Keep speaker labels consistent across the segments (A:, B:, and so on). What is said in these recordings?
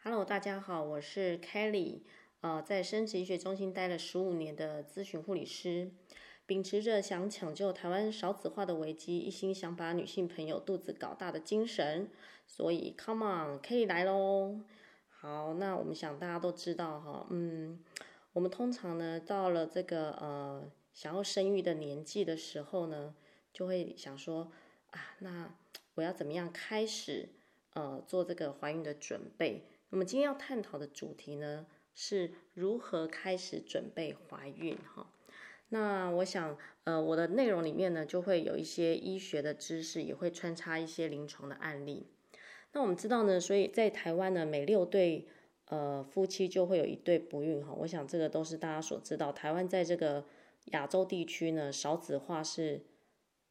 A: Hello，大家好，我是 Kelly，呃，在生殖医学中心待了十五年的咨询护理师，秉持着想抢救台湾少子化的危机，一心想把女性朋友肚子搞大的精神，所以 Come on，Kelly 来喽。好，那我们想大家都知道哈，嗯，我们通常呢到了这个呃想要生育的年纪的时候呢，就会想说啊，那我要怎么样开始呃做这个怀孕的准备？那么今天要探讨的主题呢，是如何开始准备怀孕哈。那我想，呃，我的内容里面呢，就会有一些医学的知识，也会穿插一些临床的案例。那我们知道呢，所以在台湾呢，每六对呃夫妻就会有一对不孕哈。我想这个都是大家所知道。台湾在这个亚洲地区呢，少子化是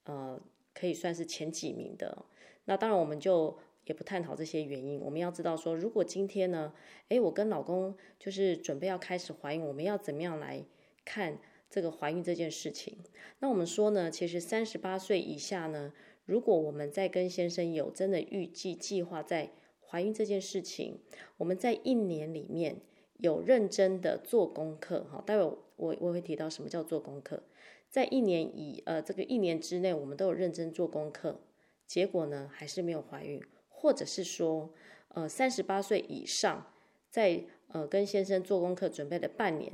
A: 呃可以算是前几名的。那当然我们就。也不探讨这些原因，我们要知道说，如果今天呢，诶，我跟老公就是准备要开始怀孕，我们要怎么样来看这个怀孕这件事情？那我们说呢，其实三十八岁以下呢，如果我们在跟先生有真的预计计划在怀孕这件事情，我们在一年里面有认真的做功课，哈，待会我我会提到什么叫做功课，在一年以呃这个一年之内，我们都有认真做功课，结果呢还是没有怀孕。或者是说，呃，三十八岁以上，在呃跟先生做功课准备了半年，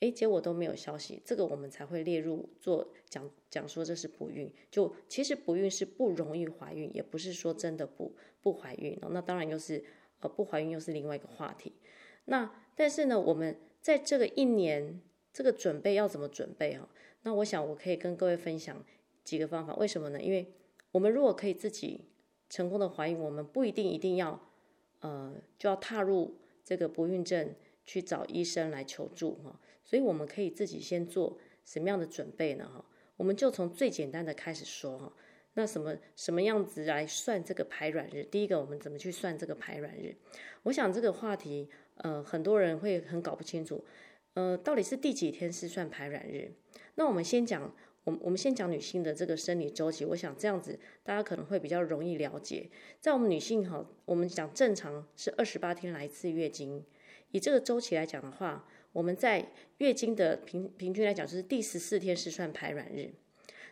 A: 诶，结果都没有消息，这个我们才会列入做讲讲说这是不孕。就其实不孕是不容易怀孕，也不是说真的不不怀孕哦。那当然又是呃不怀孕又是另外一个话题。那但是呢，我们在这个一年这个准备要怎么准备哈？那我想我可以跟各位分享几个方法。为什么呢？因为我们如果可以自己。成功的怀孕，我们不一定一定要，呃，就要踏入这个不孕症去找医生来求助哈。所以我们可以自己先做什么样的准备呢？哈，我们就从最简单的开始说哈。那什么什么样子来算这个排卵日？第一个，我们怎么去算这个排卵日？我想这个话题，呃，很多人会很搞不清楚，呃，到底是第几天是算排卵日？那我们先讲。我我们先讲女性的这个生理周期，我想这样子大家可能会比较容易了解。在我们女性哈，我们讲正常是二十八天来一次月经，以这个周期来讲的话，我们在月经的平平均来讲就是第十四天是算排卵日。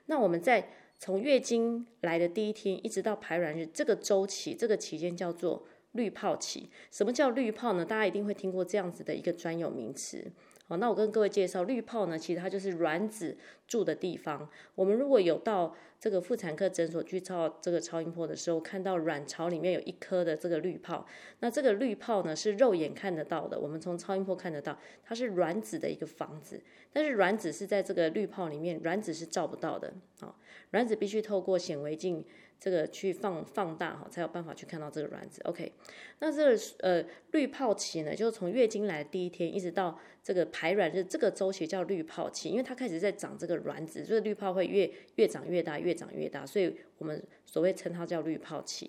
A: 那我们在从月经来的第一天一直到排卵日这个周期，这个期间叫做滤泡期。什么叫滤泡呢？大家一定会听过这样子的一个专有名词。好，那我跟各位介绍，滤泡呢，其实它就是卵子住的地方。我们如果有到这个妇产科诊所去照这个超音波的时候，看到卵巢里面有一颗的这个滤泡，那这个滤泡呢是肉眼看得到的，我们从超音波看得到，它是卵子的一个房子。但是卵子是在这个滤泡里面，卵子是照不到的。好，卵子必须透过显微镜。这个去放放大哈，才有办法去看到这个卵子。OK，那这个呃滤泡期呢，就是从月经来的第一天一直到这个排卵日，这个周期叫滤泡期，因为它开始在长这个卵子，这个滤泡会越越长越大，越长越大，所以我们所谓称它叫滤泡期。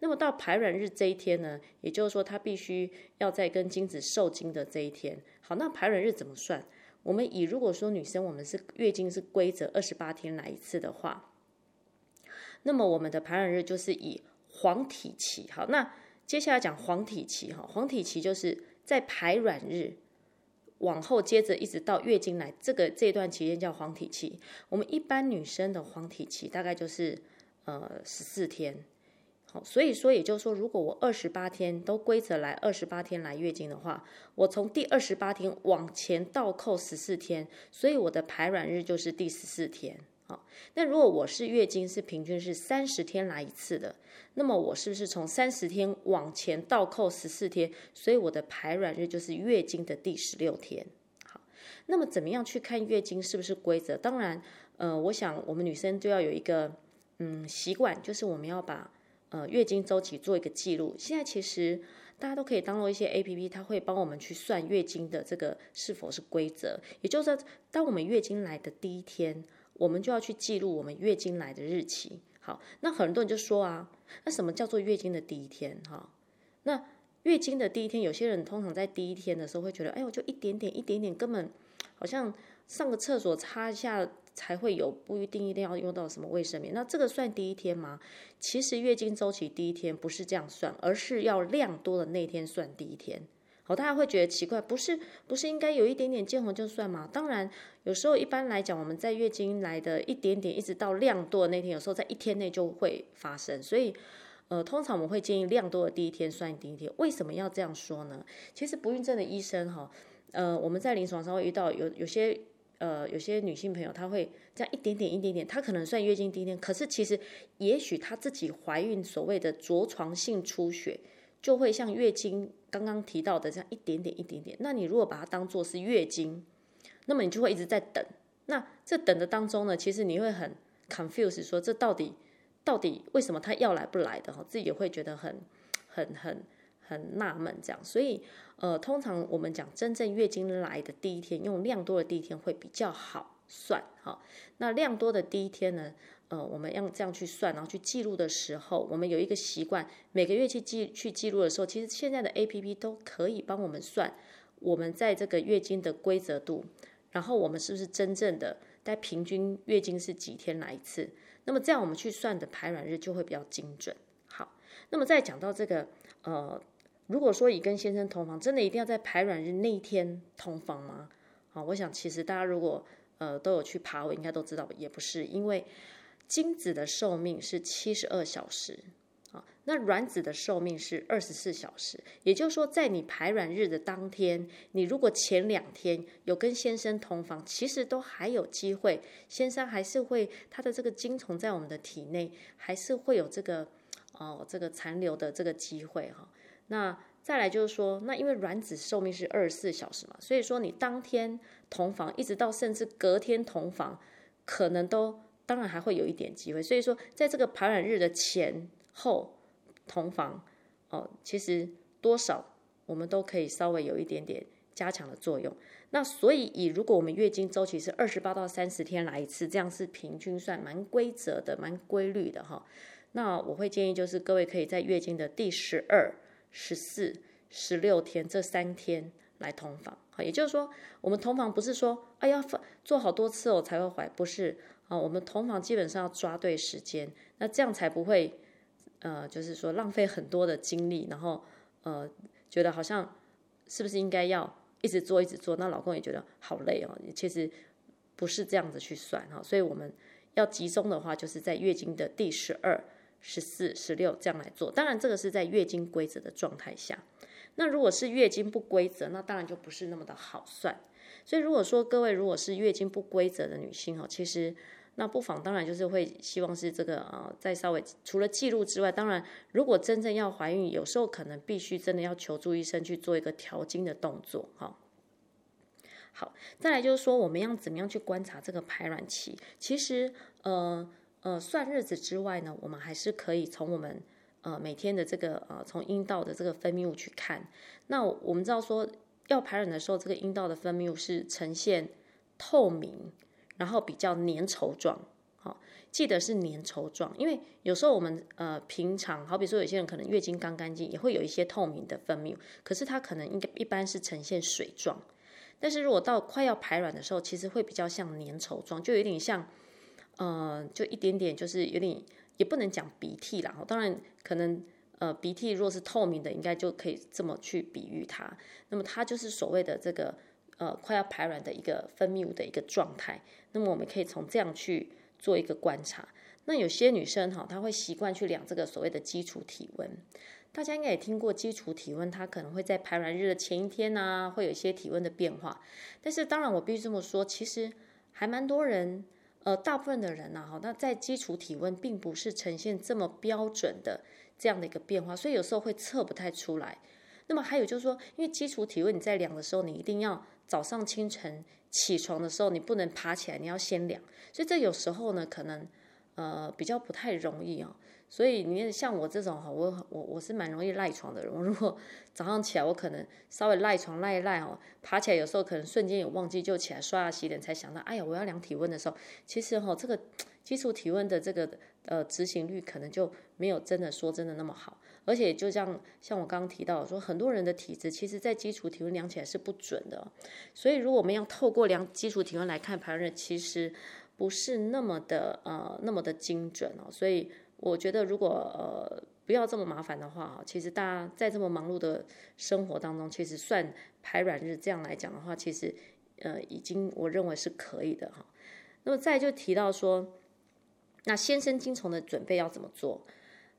A: 那么到排卵日这一天呢，也就是说它必须要在跟精子受精的这一天。好，那排卵日怎么算？我们以如果说女生我们是月经是规则二十八天来一次的话。那么我们的排卵日就是以黄体期，好，那接下来讲黄体期哈，黄体期就是在排卵日往后接着一直到月经来这个这段期间叫黄体期。我们一般女生的黄体期大概就是呃十四天，好，所以说也就是说，如果我二十八天都规则来二十八天来月经的话，我从第二十八天往前倒扣十四天，所以我的排卵日就是第十四天。那如果我是月经是平均是三十天来一次的，那么我是不是从三十天往前倒扣十四天？所以我的排卵日就是月经的第十六天。好，那么怎么样去看月经是不是规则？当然，呃，我想我们女生就要有一个嗯习惯，就是我们要把呃月经周期做一个记录。现在其实大家都可以当做一些 APP，它会帮我们去算月经的这个是否是规则。也就是说，当我们月经来的第一天。我们就要去记录我们月经来的日期。好，那很多人就说啊，那什么叫做月经的第一天？哈，那月经的第一天，有些人通常在第一天的时候会觉得，哎，我就一点点、一点点，根本 好像上个厕所擦一下才会有，不一定一定要用到什么卫生棉。那这个算第一天吗？其实月经周期第一天不是这样算，而是要量多的那天算第一天。好，大家会觉得奇怪，不是不是应该有一点点见红就算吗？当然，有时候一般来讲，我们在月经来的一点点，一直到量多的那天，有时候在一天内就会发生。所以，呃，通常我们会建议量多的第一天算第一天。为什么要这样说呢？其实不孕症的医生哈，呃，我们在临床上会遇到有有些呃有些女性朋友，她会这样一点点一点点，她可能算月经第一天，可是其实也许她自己怀孕所谓的着床性出血。就会像月经刚刚提到的这样一点点一点点。那你如果把它当做是月经，那么你就会一直在等。那这等的当中呢，其实你会很 confuse，说这到底到底为什么它要来不来的哈？自己也会觉得很很很很纳闷这样。所以呃，通常我们讲真正月经来的第一天，用量多的第一天会比较好算哈。那量多的第一天呢？呃，我们要这样去算，然后去记录的时候，我们有一个习惯，每个月去记去记录的时候，其实现在的 APP 都可以帮我们算我们在这个月经的规则度，然后我们是不是真正的在平均月经是几天来一次？那么这样我们去算的排卵日就会比较精准。好，那么再讲到这个，呃，如果说以跟先生同房，真的一定要在排卵日那一天同房吗？好，我想其实大家如果呃都有去爬，我应该都知道，也不是，因为。精子的寿命是七十二小时，啊，那卵子的寿命是二十四小时。也就是说，在你排卵日的当天，你如果前两天有跟先生同房，其实都还有机会，先生还是会他的这个精虫在我们的体内还是会有这个哦这个残留的这个机会哈。那再来就是说，那因为卵子寿命是二十四小时嘛，所以说你当天同房，一直到甚至隔天同房，可能都。当然还会有一点机会，所以说在这个排卵日的前后同房哦，其实多少我们都可以稍微有一点点加强的作用。那所以以如果我们月经周期是二十八到三十天来一次，这样是平均算蛮规则的、蛮规律的哈。那我会建议就是各位可以在月经的第十二、十四、十六天这三天来同房。好，也就是说我们同房不是说哎呀做好多次我才会怀，不是。啊，我们同房基本上要抓对时间，那这样才不会，呃，就是说浪费很多的精力，然后呃，觉得好像是不是应该要一直做一直做，那老公也觉得好累哦。其实不是这样子去算哈，所以我们要集中的话，就是在月经的第十二、十四、十六这样来做。当然，这个是在月经规则的状态下。那如果是月经不规则，那当然就不是那么的好算。所以如果说各位如果是月经不规则的女性哈，其实。那不妨当然就是会希望是这个呃，再稍微除了记录之外，当然如果真正要怀孕，有时候可能必须真的要求助医生去做一个调经的动作哈。好，再来就是说我们要怎么样去观察这个排卵期？其实呃呃算日子之外呢，我们还是可以从我们呃每天的这个呃从阴道的这个分泌物去看。那我们知道说要排卵的时候，这个阴道的分泌物是呈现透明。然后比较粘稠状，好，记得是粘稠状，因为有时候我们呃平常，好比说有些人可能月经刚干净，也会有一些透明的分泌物，可是它可能应该一般是呈现水状，但是如果到快要排卵的时候，其实会比较像粘稠状，就有点像，呃，就一点点，就是有点也不能讲鼻涕啦，当然可能呃鼻涕若是透明的，应该就可以这么去比喻它，那么它就是所谓的这个。呃，快要排卵的一个分泌物的一个状态，那么我们可以从这样去做一个观察。那有些女生哈，她会习惯去量这个所谓的基础体温。大家应该也听过基础体温，它可能会在排卵日的前一天啊，会有一些体温的变化。但是当然，我必须这么说，其实还蛮多人，呃，大部分的人呐，哈，那在基础体温并不是呈现这么标准的这样的一个变化，所以有时候会测不太出来。那么还有就是说，因为基础体温你在量的时候，你一定要。早上清晨起床的时候，你不能爬起来，你要先量，所以这有时候呢，可能呃比较不太容易、哦。所以你像我这种哈，我我我是蛮容易赖床的人。我如果 早上起来，我可能稍微赖床赖一赖哦，爬起来有时候可能瞬间有忘记，就起来刷牙洗脸才想到，哎呀，我要量体温的时候，其实哈、这个基础体温的这个呃执行率可能就没有真的说真的那么好。而且就像像我刚刚提到说，很多人的体质其实在基础体温量起来是不准的，所以如果我们要透过量基础体温来看排卵日，其实不是那么的呃那么的精准哦，所以我觉得如果呃不要这么麻烦的话，其实大家在这么忙碌的生活当中，其实算排卵日这样来讲的话，其实呃已经我认为是可以的哈。那么再就提到说，那先生精虫的准备要怎么做？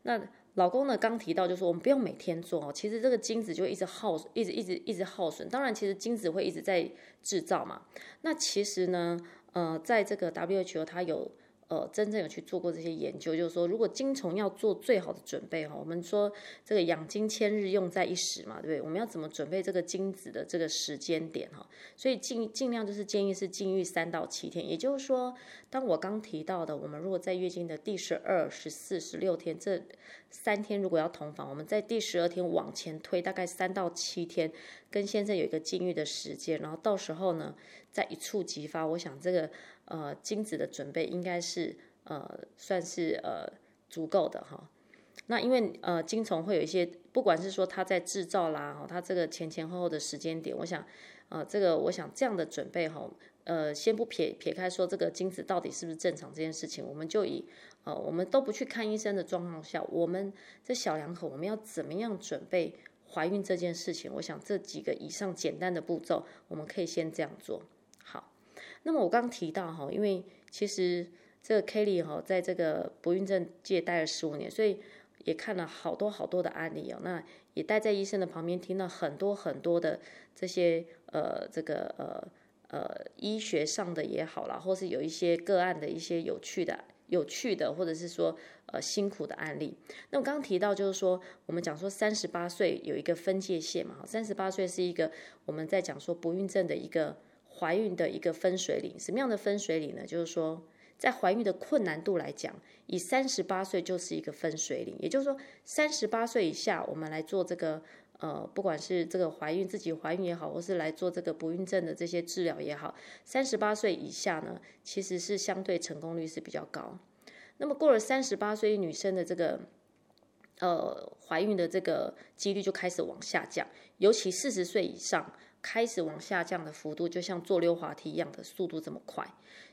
A: 那老公呢？刚提到就是说，我们不用每天做哦。其实这个精子就一直耗，一直一直一直耗损。当然，其实精子会一直在制造嘛。那其实呢，呃，在这个 WHO 它有。呃，真正有去做过这些研究，就是说，如果精虫要做最好的准备哈，我们说这个养精千日，用在一时嘛，对不对？我们要怎么准备这个精子的这个时间点哈？所以尽尽量就是建议是禁欲三到七天，也就是说，当我刚提到的，我们如果在月经的第十二、十四、十六天这三天如果要同房，我们在第十二天往前推大概三到七天，跟先生有一个禁欲的时间，然后到时候呢在一触即发，我想这个。呃，精子的准备应该是呃，算是呃足够的哈。那因为呃，精虫会有一些，不管是说它在制造啦，哈，它这个前前后后的时间点，我想，呃，这个我想这样的准备哈，呃，先不撇撇开说这个精子到底是不是正常这件事情，我们就以呃，我们都不去看医生的状况下，我们这小两口我们要怎么样准备怀孕这件事情？我想这几个以上简单的步骤，我们可以先这样做。那么我刚刚提到哈，因为其实这个 Kelly 哈，在这个不孕症界待了十五年，所以也看了好多好多的案例哦。那也待在医生的旁边，听了很多很多的这些呃这个呃呃医学上的也好啦，或是有一些个案的一些有趣的、有趣的，或者是说呃辛苦的案例。那我刚刚提到就是说，我们讲说三十八岁有一个分界线嘛，三十八岁是一个我们在讲说不孕症的一个。怀孕的一个分水岭，什么样的分水岭呢？就是说，在怀孕的困难度来讲，以三十八岁就是一个分水岭。也就是说，三十八岁以下，我们来做这个呃，不管是这个怀孕自己怀孕也好，或是来做这个不孕症的这些治疗也好，三十八岁以下呢，其实是相对成功率是比较高。那么过了三十八岁，女生的这个呃怀孕的这个几率就开始往下降，尤其四十岁以上。开始往下降的幅度，就像坐溜滑梯一样的速度这么快，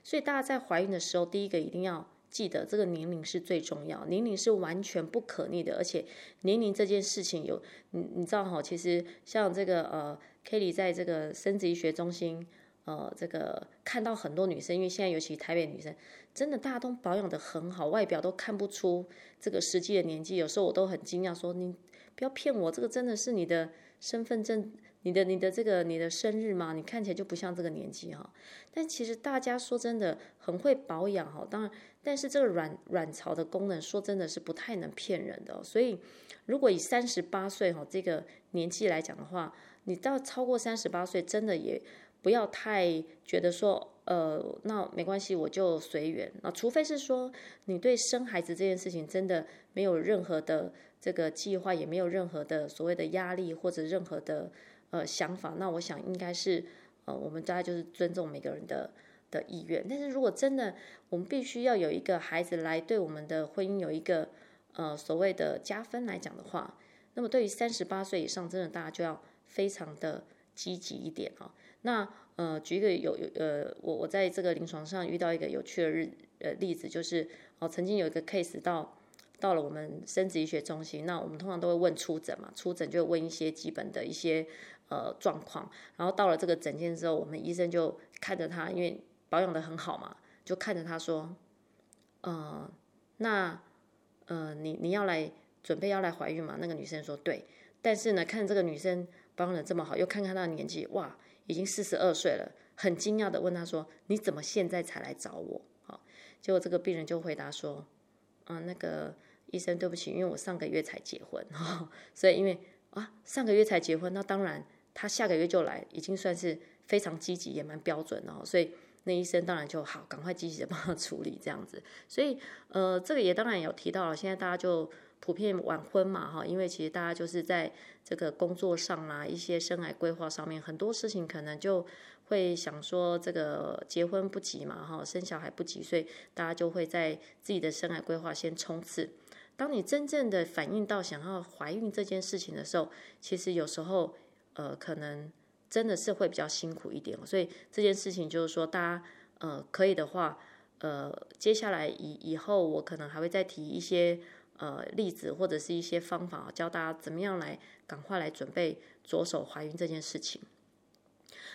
A: 所以大家在怀孕的时候，第一个一定要记得，这个年龄是最重要，年龄是完全不可逆的，而且年龄这件事情有，你你知道哈，其实像这个呃，Kelly 在这个生殖医学中心，呃，这个看到很多女生，因为现在尤其台北女生，真的大家都保养得很好，外表都看不出这个实际的年纪，有时候我都很惊讶，说你不要骗我，这个真的是你的身份证。你的你的这个你的生日吗？你看起来就不像这个年纪哈。但其实大家说真的很会保养哈。当然，但是这个卵卵巢的功能说真的是不太能骗人的。所以，如果以三十八岁哈这个年纪来讲的话，你到超过三十八岁，真的也不要太觉得说呃那没关系，我就随缘啊。除非是说你对生孩子这件事情真的没有任何的这个计划，也没有任何的所谓的压力或者任何的。呃，想法，那我想应该是，呃，我们大家就是尊重每个人的的意愿。但是如果真的我们必须要有一个孩子来对我们的婚姻有一个呃所谓的加分来讲的话，那么对于三十八岁以上，真的大家就要非常的积极一点啊。那呃，举一个有有呃，我我在这个临床上遇到一个有趣的日呃例子，就是哦、曾经有一个 case 到。到了我们生殖医学中心，那我们通常都会问初诊嘛，初诊就问一些基本的一些呃状况，然后到了这个诊间之后，我们医生就看着他，因为保养得很好嘛，就看着他说，呃，那呃你你要来准备要来怀孕嘛？那个女生说对，但是呢，看这个女生保养得这么好，又看看她的年纪，哇，已经四十二岁了，很惊讶地问她说，你怎么现在才来找我？好，结果这个病人就回答说，啊、呃，那个。医生，对不起，因为我上个月才结婚，所以因为啊上个月才结婚，那当然他下个月就来，已经算是非常积极，也蛮标准的，所以那医生当然就好，赶快积极的帮他处理这样子。所以呃，这个也当然有提到了，现在大家就普遍晚婚嘛，哈，因为其实大家就是在这个工作上啦，一些生涯规划上面，很多事情可能就会想说这个结婚不急嘛，哈，生小孩不急，所以大家就会在自己的生涯规划先冲刺。当你真正的反映到想要怀孕这件事情的时候，其实有时候，呃，可能真的是会比较辛苦一点。所以这件事情就是说，大家呃可以的话，呃，接下来以以后我可能还会再提一些呃例子或者是一些方法，教大家怎么样来赶快来准备着手怀孕这件事情。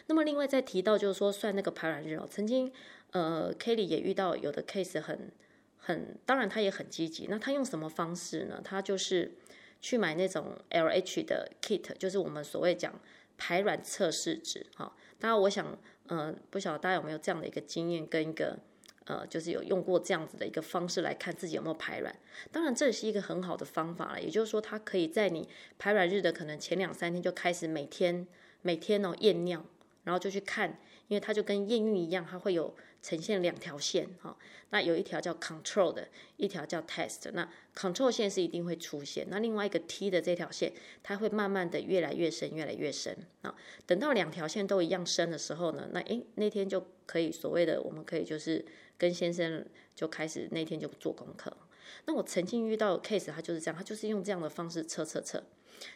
A: 那么另外再提到就是说算那个排卵日哦，曾经呃 Kelly 也遇到有的 case 很很，当然他也很积极。那他用什么方式呢？他就是去买那种 LH 的 kit，就是我们所谓讲排卵测试纸哈。当然我想呃不晓得大家有没有这样的一个经验跟一个呃就是有用过这样子的一个方式来看自己有没有排卵。当然这是一个很好的方法了，也就是说它可以在你排卵日的可能前两三天就开始每天每天哦验尿。然后就去看，因为它就跟验孕一样，它会有呈现两条线哈。那有一条叫 control 的，一条叫 test。那 control 线是一定会出现，那另外一个 T 的这条线，它会慢慢的越来越深，越来越深啊。等到两条线都一样深的时候呢，那诶那天就可以所谓的我们可以就是跟先生就开始那天就做功课。那我曾经遇到 case，他就是这样，他就是用这样的方式测测测。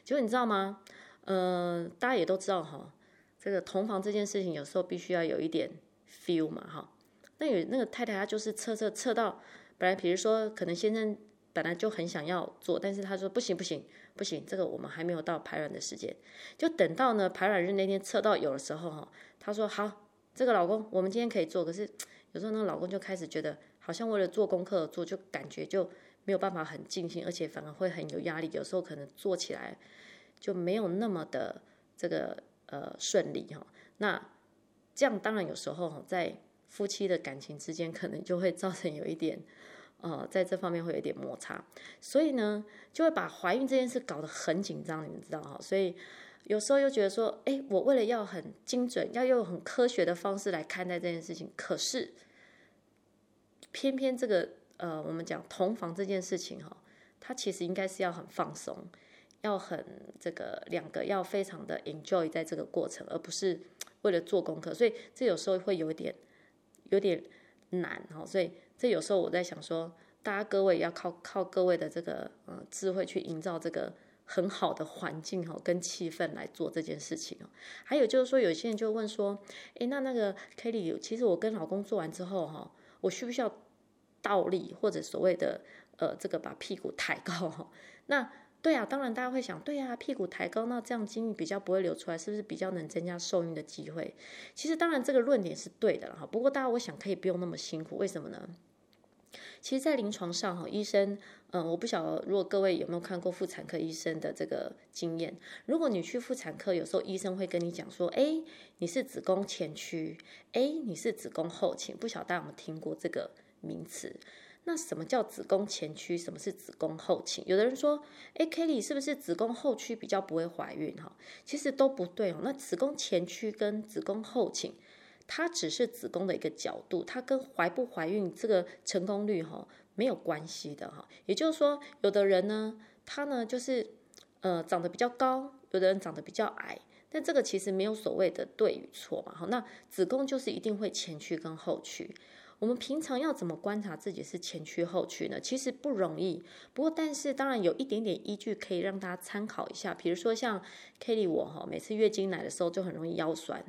A: 结果你知道吗？呃，大家也都知道哈。这个同房这件事情，有时候必须要有一点 feel 嘛，哈。那有那个太太，她就是测测测到，本来比如说可能先生本来就很想要做，但是他说不行不行不行，这个我们还没有到排卵的时间，就等到呢排卵日那天测到有的时候，哈，他说好，这个老公我们今天可以做，可是有时候那个老公就开始觉得好像为了做功课而做，就感觉就没有办法很尽兴，而且反而会很有压力，有时候可能做起来就没有那么的这个。呃，顺利哈，那这样当然有时候在夫妻的感情之间，可能就会造成有一点，呃，在这方面会有一点摩擦，所以呢，就会把怀孕这件事搞得很紧张，你们知道哈，所以有时候又觉得说，哎，我为了要很精准，要用很科学的方式来看待这件事情，可是偏偏这个呃，我们讲同房这件事情哈，它其实应该是要很放松。要很这个两个要非常的 enjoy 在这个过程，而不是为了做功课，所以这有时候会有一点有点难哈。所以这有时候我在想说，大家各位要靠靠各位的这个呃智慧去营造这个很好的环境哈跟气氛来做这件事情哦。还有就是说，有些人就问说，诶，那那个 Kelly，其实我跟老公做完之后哈，我需不需要倒立或者所谓的呃这个把屁股抬高哈？那对啊，当然大家会想，对啊，屁股抬高，那这样精液比较不会流出来，是不是比较能增加受孕的机会？其实当然这个论点是对的了哈。不过大家我想可以不用那么辛苦，为什么呢？其实，在临床上哈，医生，嗯，我不晓得如果各位有没有看过妇产科医生的这个经验，如果你去妇产科，有时候医生会跟你讲说，哎，你是子宫前屈，哎，你是子宫后倾，不晓得大家有没有听过这个名词？那什么叫子宫前屈？什么是子宫后倾？有的人说，哎，Kelly 是不是子宫后屈比较不会怀孕？哈，其实都不对哦。那子宫前屈跟子宫后倾，它只是子宫的一个角度，它跟怀不怀孕这个成功率哈没有关系的哈。也就是说，有的人呢，他呢就是呃长得比较高，有的人长得比较矮，但这个其实没有所谓的对与错嘛。哈，那子宫就是一定会前屈跟后屈。我们平常要怎么观察自己是前屈后屈呢？其实不容易。不过，但是当然有一点点依据可以让大家参考一下。比如说像 Kelly 我哈，每次月经来的时候就很容易腰酸。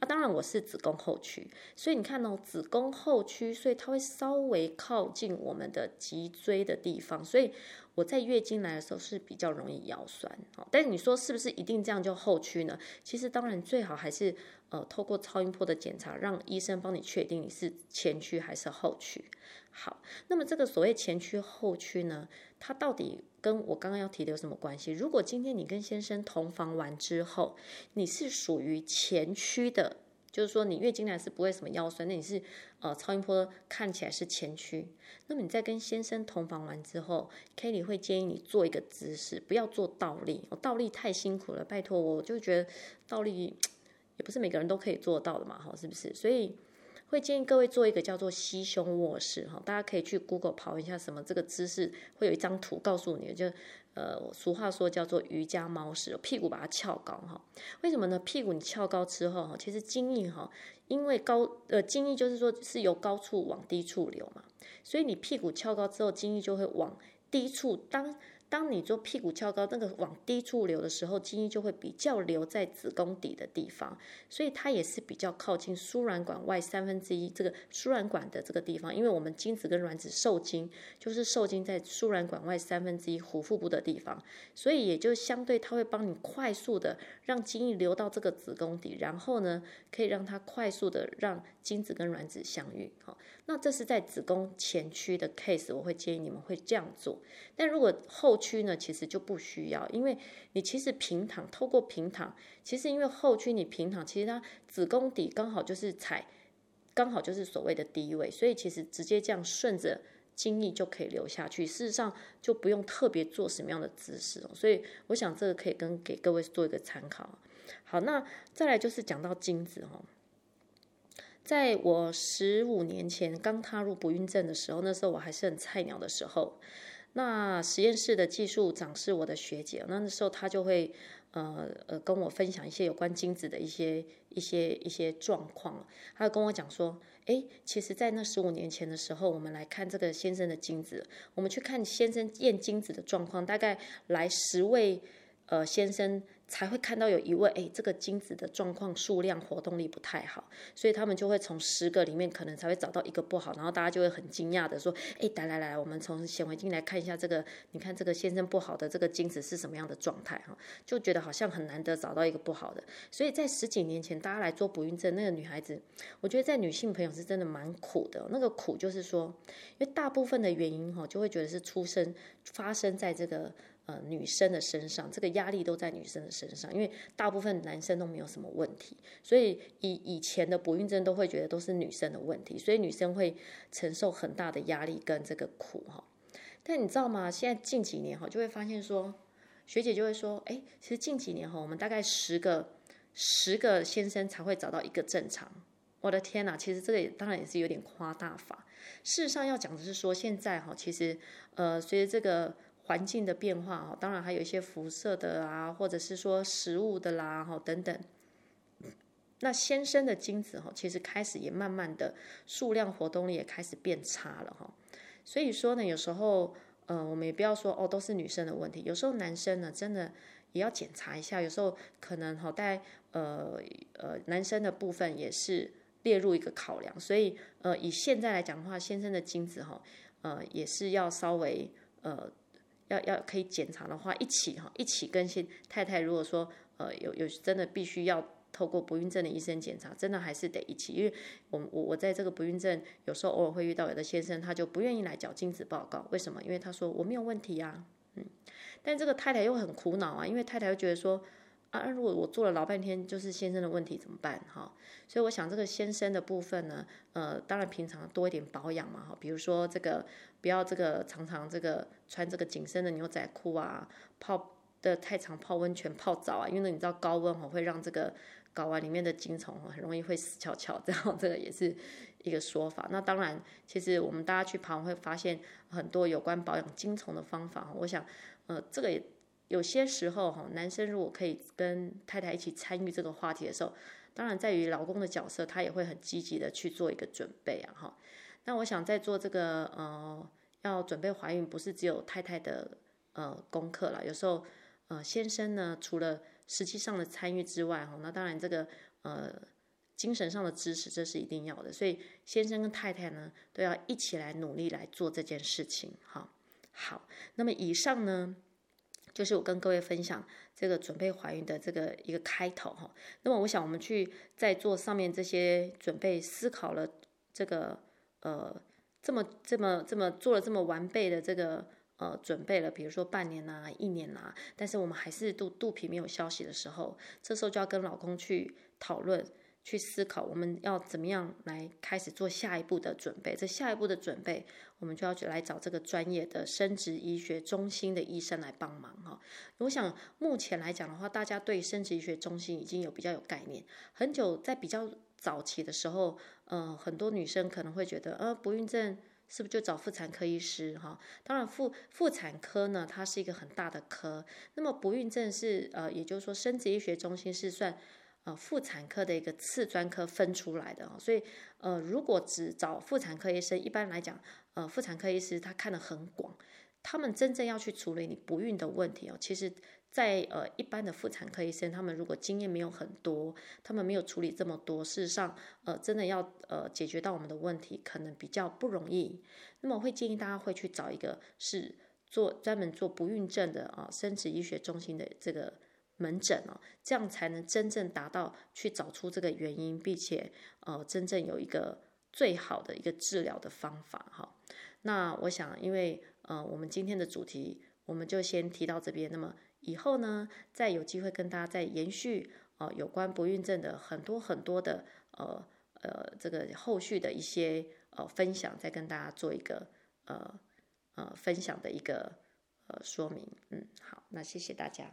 A: 啊，当然我是子宫后屈，所以你看哦，子宫后屈，所以它会稍微靠近我们的脊椎的地方，所以我在月经来的时候是比较容易腰酸。但是你说是不是一定这样就后屈呢？其实当然最好还是呃透过超音波的检查，让医生帮你确定你是前屈还是后屈。好，那么这个所谓前屈后屈呢，它到底跟我刚刚要提的有什么关系？如果今天你跟先生同房完之后，你是属于前屈的，就是说你月经来是不会什么腰酸，那你是呃超音波看起来是前屈，那么你在跟先生同房完之后，Kelly 会建议你做一个姿势，不要做倒立，我倒立太辛苦了，拜托，我就觉得倒立也不是每个人都可以做到的嘛，哈，是不是？所以。会建议各位做一个叫做吸胸卧式哈，大家可以去 Google 跑一下什么这个姿势，会有一张图告诉你，就呃俗话说叫做瑜伽猫式，屁股把它翘高哈。为什么呢？屁股你翘高之后哈，其实精液哈，因为高呃精液就是说是由高处往低处流嘛，所以你屁股翘高之后，精液就会往低处。当当你做屁股翘高，那个往低处流的时候，精液就会比较留在子宫底的地方，所以它也是比较靠近输卵管外三分之一这个输卵管的这个地方。因为我们精子跟卵子受精，就是受精在输卵管外三分之一壶腹部的地方，所以也就相对它会帮你快速的让精液流到这个子宫底，然后呢，可以让它快速的让精子跟卵子相遇。好，那这是在子宫前区的 case，我会建议你们会这样做。但如果后区呢，其实就不需要，因为你其实平躺，透过平躺，其实因为后区你平躺，其实它子宫底刚好就是踩，刚好就是所谓的低位，所以其实直接这样顺着精液就可以流下去，事实上就不用特别做什么样的姿势。所以我想这个可以跟给各位做一个参考。好，那再来就是讲到精子哦，在我十五年前刚踏入不孕症的时候，那时候我还是很菜鸟的时候。那实验室的技术长是我的学姐，那那时候她就会呃呃跟我分享一些有关精子的一些一些一些状况，她就跟我讲说，哎，其实，在那十五年前的时候，我们来看这个先生的精子，我们去看先生验精子的状况，大概来十位呃先生。才会看到有一位，哎，这个精子的状况、数量、活动力不太好，所以他们就会从十个里面可能才会找到一个不好，然后大家就会很惊讶的说，哎，来来来，我们从显微镜来看一下这个，你看这个先生不好的这个精子是什么样的状态哈，就觉得好像很难得找到一个不好的，所以在十几年前大家来做不孕症，那个女孩子，我觉得在女性朋友是真的蛮苦的，那个苦就是说，因为大部分的原因哈，就会觉得是出生发生在这个。呃，女生的身上，这个压力都在女生的身上，因为大部分男生都没有什么问题，所以以以前的不孕症都会觉得都是女生的问题，所以女生会承受很大的压力跟这个苦哈。但你知道吗？现在近几年哈，就会发现说，学姐就会说，哎，其实近几年哈，我们大概十个十个先生才会找到一个正常。我的天哪，其实这个也当然也是有点夸大法。事实上要讲的是说，现在哈，其实呃，随着这个。环境的变化哈，当然还有一些辐射的啊，或者是说食物的啦哈等等。那先生的精子哈，其实开始也慢慢的数量活动力也开始变差了哈。所以说呢，有时候呃，我们也不要说哦都是女生的问题，有时候男生呢真的也要检查一下，有时候可能哈在呃呃男生的部分也是列入一个考量。所以呃以现在来讲的话，先生的精子哈呃也是要稍微呃。要要可以检查的话，一起哈，一起更新太太，如果说呃有有真的必须要透过不孕症的医生检查，真的还是得一起，因为我我我在这个不孕症有时候偶尔会遇到有的先生他就不愿意来缴精子报告，为什么？因为他说我没有问题呀、啊，嗯，但这个太太又很苦恼啊，因为太太又觉得说。啊，如果我做了老半天就是先生的问题怎么办？哈，所以我想这个先生的部分呢，呃，当然平常多一点保养嘛，哈，比如说这个不要这个常常这个穿这个紧身的牛仔裤啊，泡的太长泡温泉泡澡啊，因为你知道高温哈会让这个睾丸里面的精虫很容易会死翘翘，这样这个也是一个说法。那当然，其实我们大家去旁会发现很多有关保养精虫的方法，我想，呃，这个也。有些时候哈，男生如果可以跟太太一起参与这个话题的时候，当然在于老公的角色，他也会很积极的去做一个准备啊哈。那我想在做这个呃，要准备怀孕，不是只有太太的呃功课啦，有时候呃先生呢，除了实际上的参与之外哈，那当然这个呃精神上的支持，这是一定要的。所以先生跟太太呢，都要一起来努力来做这件事情哈。好，那么以上呢，就是我跟各位分享这个准备怀孕的这个一个开头哈，那么我想我们去在做上面这些准备思考了这个呃这么这么这么做了这么完备的这个呃准备了，比如说半年呐、啊、一年呐、啊，但是我们还是肚肚皮没有消息的时候，这时候就要跟老公去讨论。去思考我们要怎么样来开始做下一步的准备。这下一步的准备，我们就要去来找这个专业的生殖医学中心的医生来帮忙哈。我想目前来讲的话，大家对生殖医学中心已经有比较有概念。很久在比较早期的时候，呃，很多女生可能会觉得，呃，不孕症是不是就找妇产科医师哈？当然妇妇产科呢，它是一个很大的科。那么不孕症是呃，也就是说生殖医学中心是算。妇产科的一个次专科分出来的，所以呃，如果只找妇产科医生，一般来讲，呃，妇产科医师他看得很广，他们真正要去处理你不孕的问题哦，其实在，在呃一般的妇产科医生，他们如果经验没有很多，他们没有处理这么多，事实上，呃，真的要呃解决到我们的问题，可能比较不容易。那么我会建议大家会去找一个是做专门做不孕症的啊，生殖医学中心的这个门诊哦，这样才能真正达到去找出这个原因，并且呃真正有一个最好的一个治疗的方法哈。那我想，因为呃，我们今天的主题，我们就先提到这边。那么以后呢，再有机会跟大家再延续呃有关不孕症的很多很多的呃呃这个后续的一些呃分享，再跟大家做一个呃呃分享的一个呃说明。嗯，好，那谢谢大家。